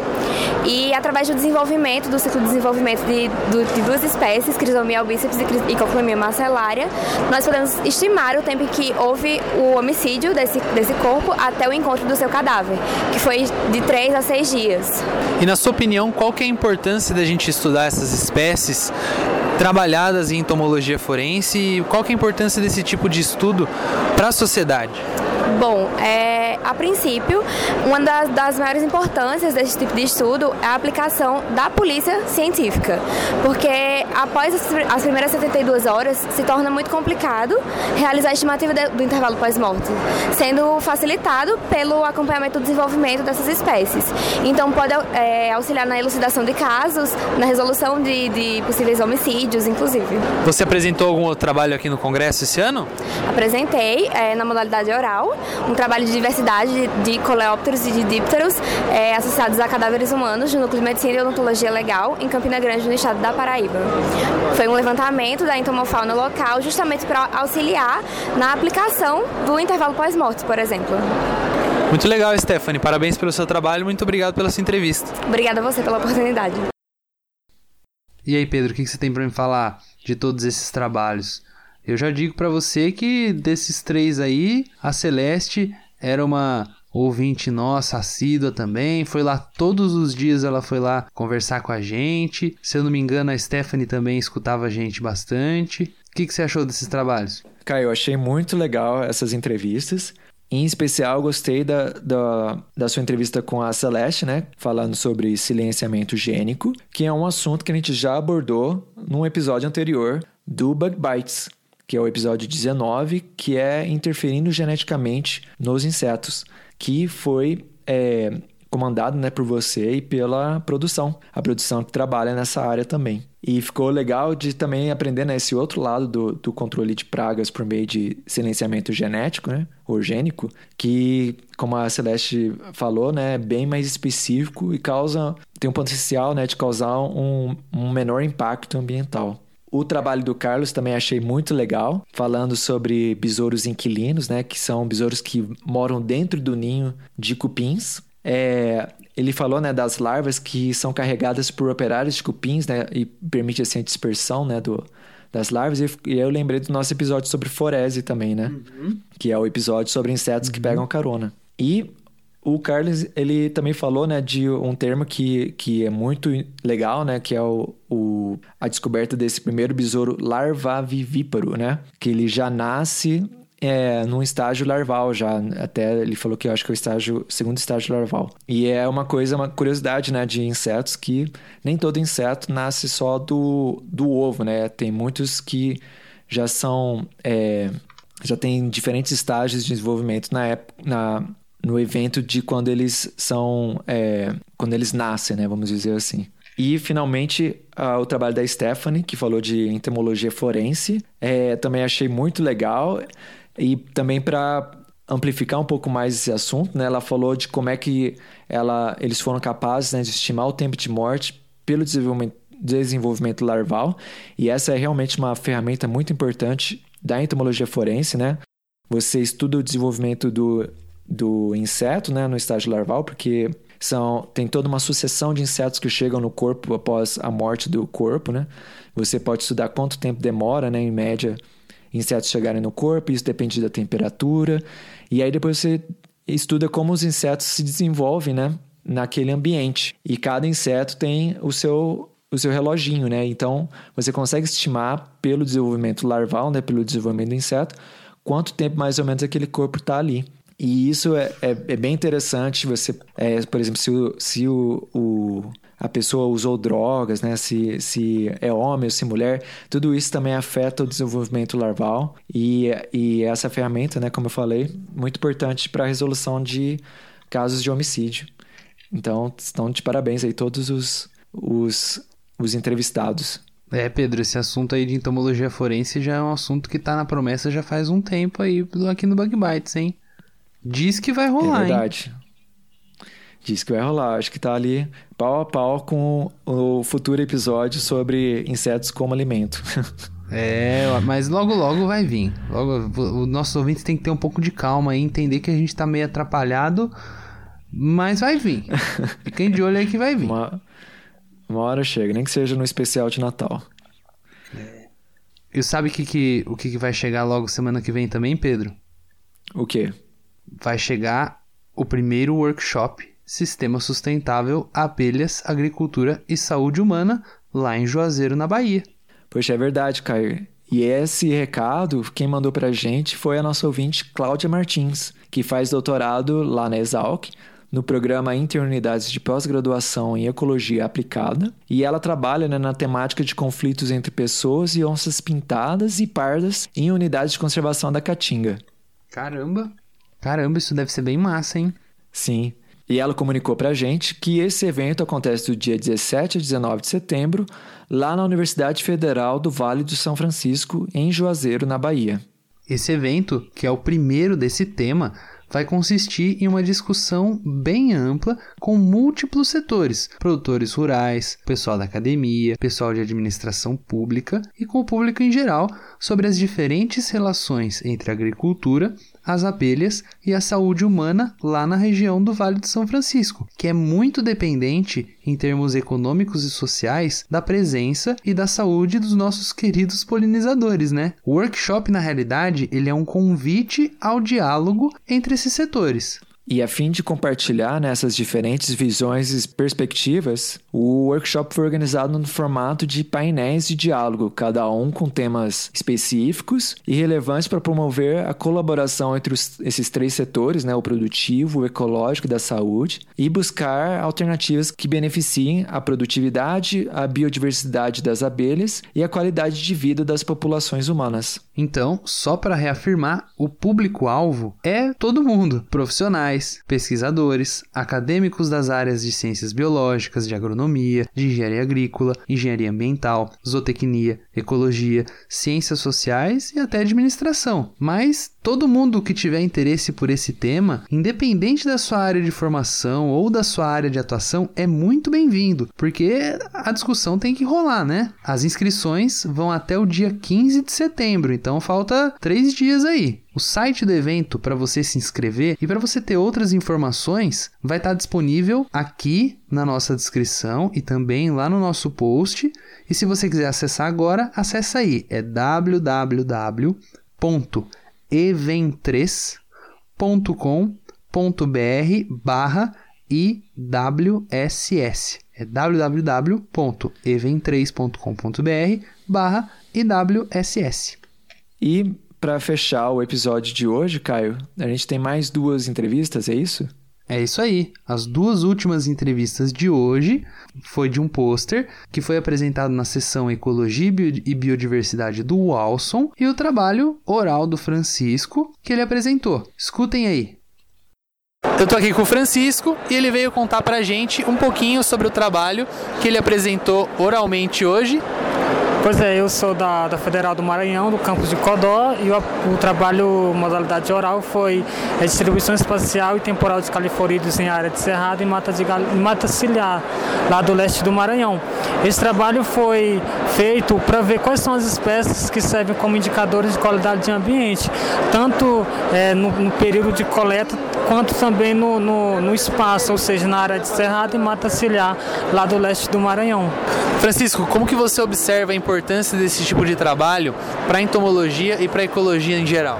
E através do desenvolvimento, do ciclo de desenvolvimento de, de duas espécies, Crisomia albíceps e Cochlomia macellaria, nós estimar o tempo em que houve o homicídio desse, desse corpo até o encontro do seu cadáver, que foi de 3 a 6 dias. E na sua opinião, qual que é a importância da gente estudar essas espécies trabalhadas em entomologia forense e qual que é a importância desse tipo de estudo para a sociedade? Bom, é, a princípio, uma das, das, maiores importâncias desse tipo de estudo é a aplicação da polícia científica, porque após as, as primeiras 72 horas se torna muito complicado realizar a estimativa de, do intervalo pós-morte, sendo facilitado pelo acompanhamento do desenvolvimento dessas espécies. Então, pode é, auxiliar na elucidação de casos, na resolução de, de possíveis homicídios, inclusive. Você apresentou algum outro trabalho aqui no Congresso esse ano? Apresentei é, na modalidade oral um trabalho de diversidade de coleópteros e de dípteros é, associados a cadáveres humanos no Núcleo de Medicina e Odontologia Legal em Campina Grande, no estado da Paraíba. Foi um levantamento da entomofauna local justamente para auxiliar na aplicação do intervalo pós-morte, por exemplo. Muito legal, Stephanie. Parabéns pelo seu trabalho. Muito obrigado pela sua entrevista. Obrigada a você pela oportunidade. E aí, Pedro, o que você tem para me falar de todos esses trabalhos? Eu já digo para você que desses três aí, a Celeste era uma ouvinte nossa, assídua também. Foi lá todos os dias, ela foi lá conversar com a gente. Se eu não me engano, a Stephanie também escutava a gente bastante. O que, que você achou desses trabalhos? Caio, eu achei muito legal essas entrevistas. Em especial, gostei da, da, da, sua entrevista com a Celeste, né? Falando sobre silenciamento gênico, que é um assunto que a gente já abordou num episódio anterior do Bug Bites que é o episódio 19, que é interferindo geneticamente nos insetos, que foi é, comandado né, por você e pela produção, a produção que trabalha nessa área também. E ficou legal de também aprender né, esse outro lado do, do controle de pragas por meio de silenciamento genético, né, ou gênico, que, como a Celeste falou, né, é bem mais específico e causa tem um potencial né, de causar um, um menor impacto ambiental. O trabalho do Carlos também achei muito legal, falando sobre besouros inquilinos, né, que são besouros que moram dentro do ninho de cupins. É, ele falou né, das larvas que são carregadas por operários de cupins né, e permite assim, a dispersão né, do, das larvas. E eu lembrei do nosso episódio sobre forese também, né? Uhum. Que é o episódio sobre insetos uhum. que pegam carona. E o Carlos, ele também falou, né, de um termo que, que é muito legal, né, que é o, o, a descoberta desse primeiro besouro larvavivíparo, né, que ele já nasce é, num estágio larval já, até ele falou que eu acho que é o estágio, segundo estágio larval. E é uma coisa, uma curiosidade, né, de insetos que nem todo inseto nasce só do, do ovo, né, tem muitos que já são... É, já tem diferentes estágios de desenvolvimento na, época, na no evento de quando eles são. É, quando eles nascem, né? Vamos dizer assim. E, finalmente, uh, o trabalho da Stephanie, que falou de entomologia forense. É, também achei muito legal. E também para amplificar um pouco mais esse assunto, né? Ela falou de como é que ela, eles foram capazes né, de estimar o tempo de morte pelo desenvolvimento, desenvolvimento larval. E essa é realmente uma ferramenta muito importante da entomologia forense, né? Você estuda o desenvolvimento do, do inseto, né, no estágio larval, porque são, tem toda uma sucessão de insetos que chegam no corpo após a morte do corpo, né? Você pode estudar quanto tempo demora, né, em média, insetos chegarem no corpo, isso depende da temperatura. E aí depois você estuda como os insetos se desenvolvem, né, naquele ambiente. E cada inseto tem o seu o seu reloginho, né? Então, você consegue estimar pelo desenvolvimento larval, né, pelo desenvolvimento do inseto, quanto tempo mais ou menos aquele corpo está ali. E isso é, é, é, bem interessante. Você, é, por exemplo, se, o, se o, o, a pessoa usou drogas, né? se, se é homem ou se mulher, tudo isso também afeta o desenvolvimento larval. E, e essa ferramenta, né, como eu falei, muito importante para a resolução de casos de homicídio. Então, estão de parabéns aí todos os, os, os entrevistados. É, Pedro, esse assunto aí de entomologia forense já é um assunto que tá na promessa já faz um tempo aí aqui no Bug Bites, hein? Diz que vai rolar, É verdade. Hein? Diz que vai rolar. Acho que tá ali pau a pau com o futuro episódio sobre insetos como alimento. É, mas logo logo vai vir. Logo, os nossos ouvintes têm que ter um pouco de calma e entender que a gente tá meio atrapalhado, mas vai vir. Fiquem de olho aí que vai vir. Uma, uma hora chega, nem que seja no especial de Natal. É. E sabe que, que, o que, que vai chegar logo semana que vem também, Pedro? O quê? Vai chegar o primeiro workshop Sistema Sustentável, Abelhas, Agricultura e Saúde Humana lá em Juazeiro, na Bahia. Poxa, é verdade, Caio. E esse recado, quem mandou pra gente foi a nossa ouvinte Cláudia Martins, que faz doutorado lá na Exalc, no programa Interunidades de Pós-Graduação em Ecologia Aplicada, e ela trabalha né, na temática de conflitos entre pessoas e onças pintadas e pardas em unidades de conservação da Caatinga. Caramba! Caramba, isso deve ser bem massa, hein? Sim. E ela comunicou pra gente que esse evento acontece do dia 17 a 19 de setembro, lá na Universidade Federal do Vale do São Francisco, em Juazeiro, na Bahia. Esse evento, que é o primeiro desse tema, vai consistir em uma discussão bem ampla com múltiplos setores: produtores rurais, pessoal da academia, pessoal de administração pública e com o público em geral sobre as diferentes relações entre a agricultura as abelhas e a saúde humana lá na região do Vale do São Francisco, que é muito dependente em termos econômicos e sociais da presença e da saúde dos nossos queridos polinizadores, né? O workshop na realidade, ele é um convite ao diálogo entre esses setores. E a fim de compartilhar nessas né, diferentes visões e perspectivas, o workshop foi organizado no formato de painéis de diálogo, cada um com temas específicos e relevantes para promover a colaboração entre os, esses três setores, né, o produtivo, o ecológico e da saúde, e buscar alternativas que beneficiem a produtividade, a biodiversidade das abelhas e a qualidade de vida das populações humanas. Então, só para reafirmar, o público-alvo é todo mundo: profissionais, pesquisadores, acadêmicos das áreas de ciências biológicas, de agronomia, de engenharia agrícola, engenharia ambiental, zootecnia, ecologia, ciências sociais e até administração. Mas todo mundo que tiver interesse por esse tema, independente da sua área de formação ou da sua área de atuação, é muito bem-vindo, porque a discussão tem que rolar, né? As inscrições vão até o dia 15 de setembro, então falta três dias aí. O site do evento para você se inscrever e para você ter outras informações vai estar disponível aqui na nossa descrição e também lá no nosso post. E se você quiser acessar agora, acessa aí, é www.even3.com.br barra IWSS. É www.even3.com.br barra IWSS. E para fechar o episódio de hoje, Caio, a gente tem mais duas entrevistas, é isso? É isso aí. As duas últimas entrevistas de hoje foi de um pôster que foi apresentado na sessão Ecologia e Biodiversidade do Walson e o trabalho oral do Francisco que ele apresentou. Escutem aí. Eu tô aqui com o Francisco e ele veio contar pra gente um pouquinho sobre o trabalho que ele apresentou oralmente hoje Pois é, eu sou da, da Federal do Maranhão, do campus de Codó, e o, o trabalho, modalidade oral, foi a distribuição espacial e temporal de califorídeos em área de cerrado e mata, de, mata ciliar, lá do leste do Maranhão. Esse trabalho foi feito para ver quais são as espécies que servem como indicadores de qualidade de ambiente, tanto é, no, no período de coleta quanto também no, no, no, espaço, ou seja, na área de cerrado e mata ciliar, lá do leste do Maranhão. Francisco, como que você observa a importância desse tipo de trabalho para a entomologia e para a ecologia em geral?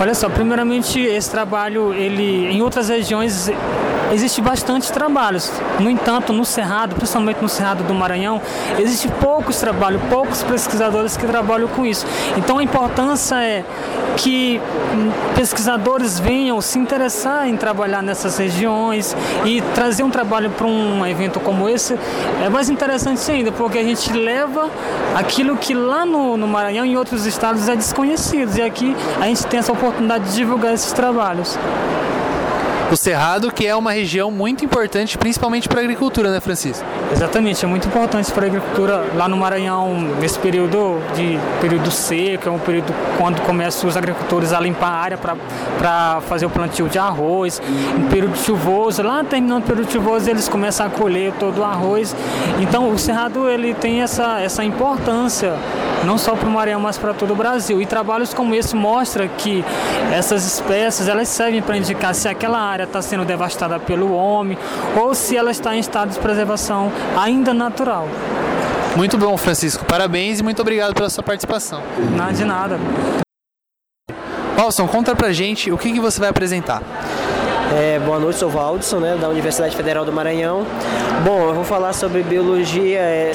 Olha só, primeiramente esse trabalho, ele em outras regiões existe bastante trabalhos. No entanto, no Cerrado, principalmente no Cerrado do Maranhão, existe poucos trabalhos, poucos pesquisadores que trabalham com isso. Então a importância é que pesquisadores venham se interessar em trabalhar nessas regiões e trazer um trabalho para um evento como esse é mais interessante ainda, porque a gente leva aquilo que lá no, no Maranhão e em outros estados é desconhecido e aqui a gente tem essa oportunidade de divulgar esses trabalhos o Cerrado, que é uma região muito importante, principalmente para a agricultura, né, Francisco? Exatamente, é muito importante para a agricultura lá no Maranhão, nesse período de período seco, é um período quando começam os agricultores a limpar a área para fazer o plantio de arroz. Em período chuvoso, lá terminando o período chuvoso, eles começam a colher todo o arroz. Então, o Cerrado ele tem essa, essa importância não só para o Maranhão, mas para todo o Brasil. E trabalhos como esse mostram que essas espécies elas servem para indicar se aquela área está sendo devastada pelo homem ou se ela está em estado de preservação ainda natural. Muito bom, Francisco. Parabéns e muito obrigado pela sua participação. Nada de nada. Walson, conta pra gente o que, que você vai apresentar. É, boa noite, sou o Valdson, né, da Universidade Federal do Maranhão. Bom, eu vou falar sobre biologia é,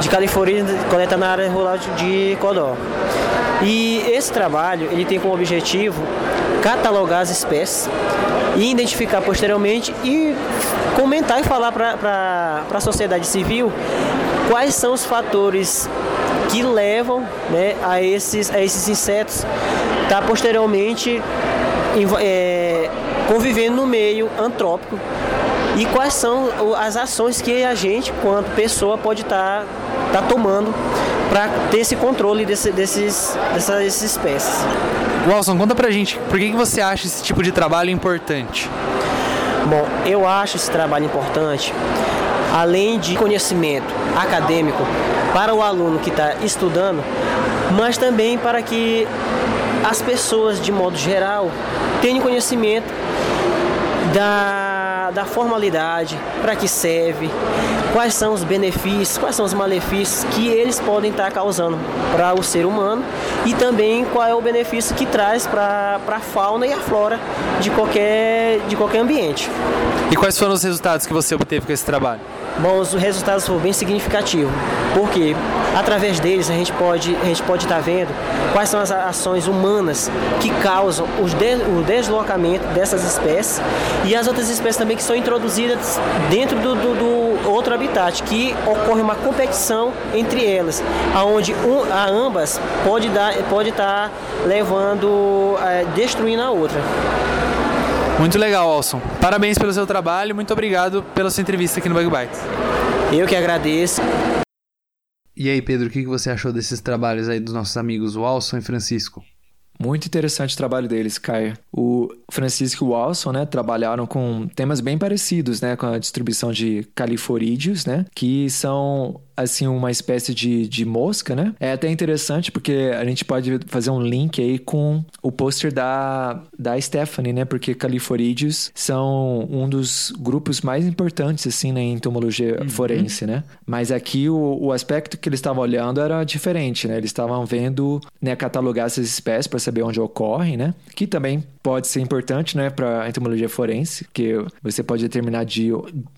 de california coleta na área rural de Codó. E esse trabalho ele tem como objetivo catalogar as espécies e identificar posteriormente e comentar e falar para a sociedade civil quais são os fatores que levam né, a, esses, a esses insetos estar tá, posteriormente é, convivendo no meio antrópico e quais são as ações que a gente, quanto pessoa, pode estar tá, tá tomando para ter esse controle desse, desses, dessas espécies. Walson, conta pra gente, por que, que você acha esse tipo de trabalho importante? Bom, eu acho esse trabalho importante, além de conhecimento acadêmico para o aluno que está estudando, mas também para que as pessoas, de modo geral, tenham conhecimento da da, formalidade, para que serve, quais são os benefícios, quais são os malefícios que eles podem estar causando para o ser humano e também qual é o benefício que traz para a fauna e a flora de qualquer, de qualquer ambiente. E quais foram os resultados que você obteve com esse trabalho? Bom, os resultados foram bem significativos, porque através deles a gente pode a gente pode estar vendo quais são as ações humanas que causam de, o deslocamento dessas espécies e as outras espécies também que são introduzidas dentro do, do, do outro habitat, que ocorre uma competição entre elas, aonde um, a ambas pode dar pode estar levando é, destruindo a outra. Muito legal, Alson. Parabéns pelo seu trabalho, muito obrigado pela sua entrevista aqui no Bug Bites. Eu que agradeço. E aí, Pedro, o que você achou desses trabalhos aí dos nossos amigos Walson e Francisco? Muito interessante o trabalho deles, Caio. O Francisco e o Walson, né, trabalharam com temas bem parecidos, né, com a distribuição de califorídeos, né, que são assim uma espécie de, de mosca, né? É até interessante porque a gente pode fazer um link aí com o pôster da, da Stephanie, né? Porque califorídeos são um dos grupos mais importantes assim na entomologia uhum. forense, né? Mas aqui o, o aspecto que eles estavam olhando era diferente, né? Eles estavam vendo, né, catalogar essas espécies para saber onde ocorrem, né? Que também pode ser importante, né, para entomologia forense, que você pode determinar de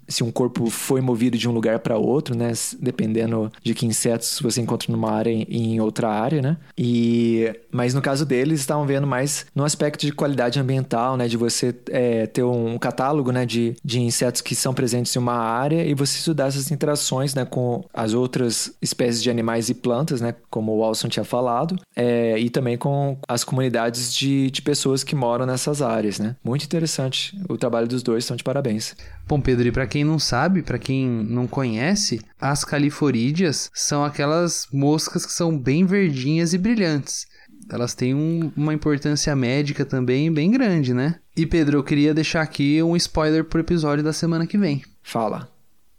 se um corpo foi movido de um lugar para outro, né? Dependendo de que insetos você encontra numa área e em outra área, né? E mas no caso deles estavam vendo mais no aspecto de qualidade ambiental, né? De você é, ter um catálogo, né? De, de insetos que são presentes em uma área e você estudar essas interações, né? Com as outras espécies de animais e plantas, né? Como o Walson tinha falado, é, e também com as comunidades de, de pessoas que moram nessas áreas, né? Muito interessante. O trabalho dos dois estão de parabéns. Bom, Pedro, e para quem não sabe, para quem não conhece, as califorídeas são aquelas moscas que são bem verdinhas e brilhantes. Elas têm um, uma importância médica também bem grande, né? E Pedro, eu queria deixar aqui um spoiler pro episódio da semana que vem. Fala.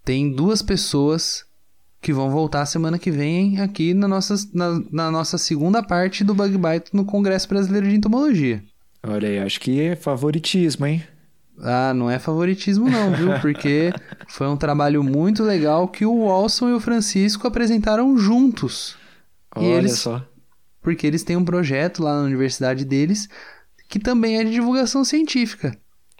Tem duas pessoas que vão voltar semana que vem aqui na nossa, na, na nossa segunda parte do Bug Bite no Congresso Brasileiro de Entomologia. Olha aí, acho que é favoritismo, hein? Ah, não é favoritismo não, viu? Porque foi um trabalho muito legal que o Walson e o Francisco apresentaram juntos. Olha e eles, só. Porque eles têm um projeto lá na universidade deles que também é de divulgação científica.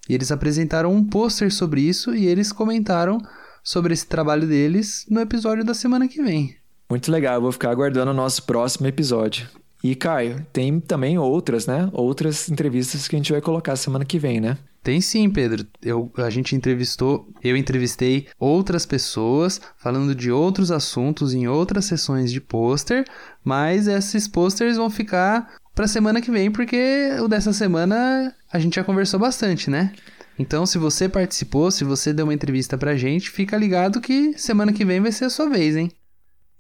E eles apresentaram um pôster sobre isso e eles comentaram sobre esse trabalho deles no episódio da semana que vem. Muito legal, eu vou ficar aguardando o nosso próximo episódio. E Caio, tem também outras, né? Outras entrevistas que a gente vai colocar semana que vem, né? Tem sim, Pedro. Eu, a gente entrevistou, eu entrevistei outras pessoas falando de outros assuntos em outras sessões de pôster, mas esses posters vão ficar para semana que vem, porque o dessa semana a gente já conversou bastante, né? Então, se você participou, se você deu uma entrevista pra gente, fica ligado que semana que vem vai ser a sua vez, hein?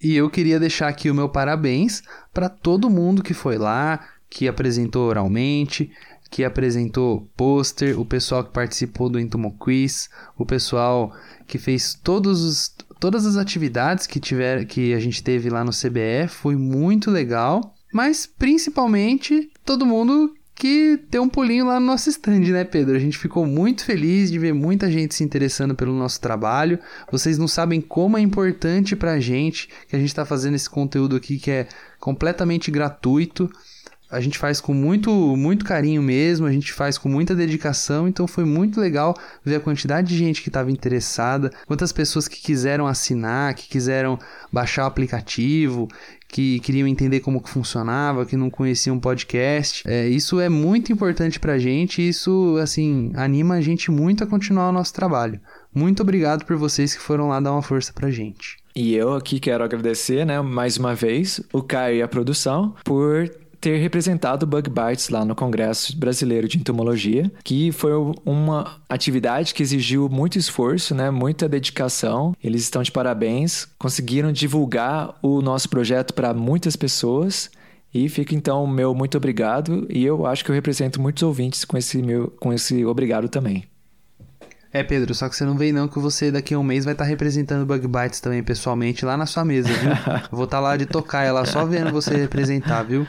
E eu queria deixar aqui o meu parabéns para todo mundo que foi lá, que apresentou oralmente, que apresentou pôster, o pessoal que participou do Entomo Quiz, o pessoal que fez todos os, todas as atividades que, tiver, que a gente teve lá no CBE, foi muito legal. Mas principalmente todo mundo que deu um pulinho lá no nosso stand, né, Pedro? A gente ficou muito feliz de ver muita gente se interessando pelo nosso trabalho. Vocês não sabem como é importante pra gente que a gente tá fazendo esse conteúdo aqui que é completamente gratuito. A gente faz com muito, muito carinho mesmo, a gente faz com muita dedicação, então foi muito legal ver a quantidade de gente que estava interessada, quantas pessoas que quiseram assinar, que quiseram baixar o aplicativo, que queriam entender como que funcionava, que não conheciam podcast. É, isso é muito importante pra gente isso, assim, anima a gente muito a continuar o nosso trabalho. Muito obrigado por vocês que foram lá dar uma força pra gente. E eu aqui quero agradecer, né, mais uma vez, o Caio e a produção por ter representado Bug Bites lá no Congresso Brasileiro de Entomologia, que foi uma atividade que exigiu muito esforço, né, muita dedicação. Eles estão de parabéns, conseguiram divulgar o nosso projeto para muitas pessoas. E fica então o meu muito obrigado e eu acho que eu represento muitos ouvintes com esse meu com esse obrigado também. É, Pedro, só que você não vem não que você daqui a um mês vai estar tá representando Bug Bites também pessoalmente lá na sua mesa, viu? Vou estar tá lá de tocar ela só vendo você representar, viu?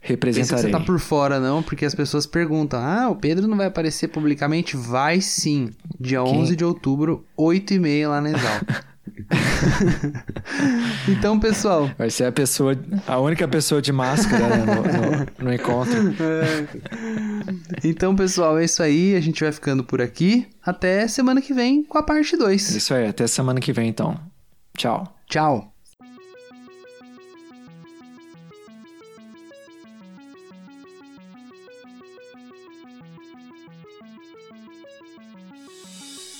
Representarei. Pensa que você tá por fora não, porque as pessoas perguntam: "Ah, o Pedro não vai aparecer publicamente?" Vai sim, dia Quem? 11 de outubro, 8 e meia lá na Exalc. então, pessoal. Vai ser a pessoa, a única pessoa de máscara né, no, no, no, encontro. É. Então, pessoal, é isso aí. A gente vai ficando por aqui. Até semana que vem com a parte 2. Isso aí, até semana que vem, então. Tchau. Tchau.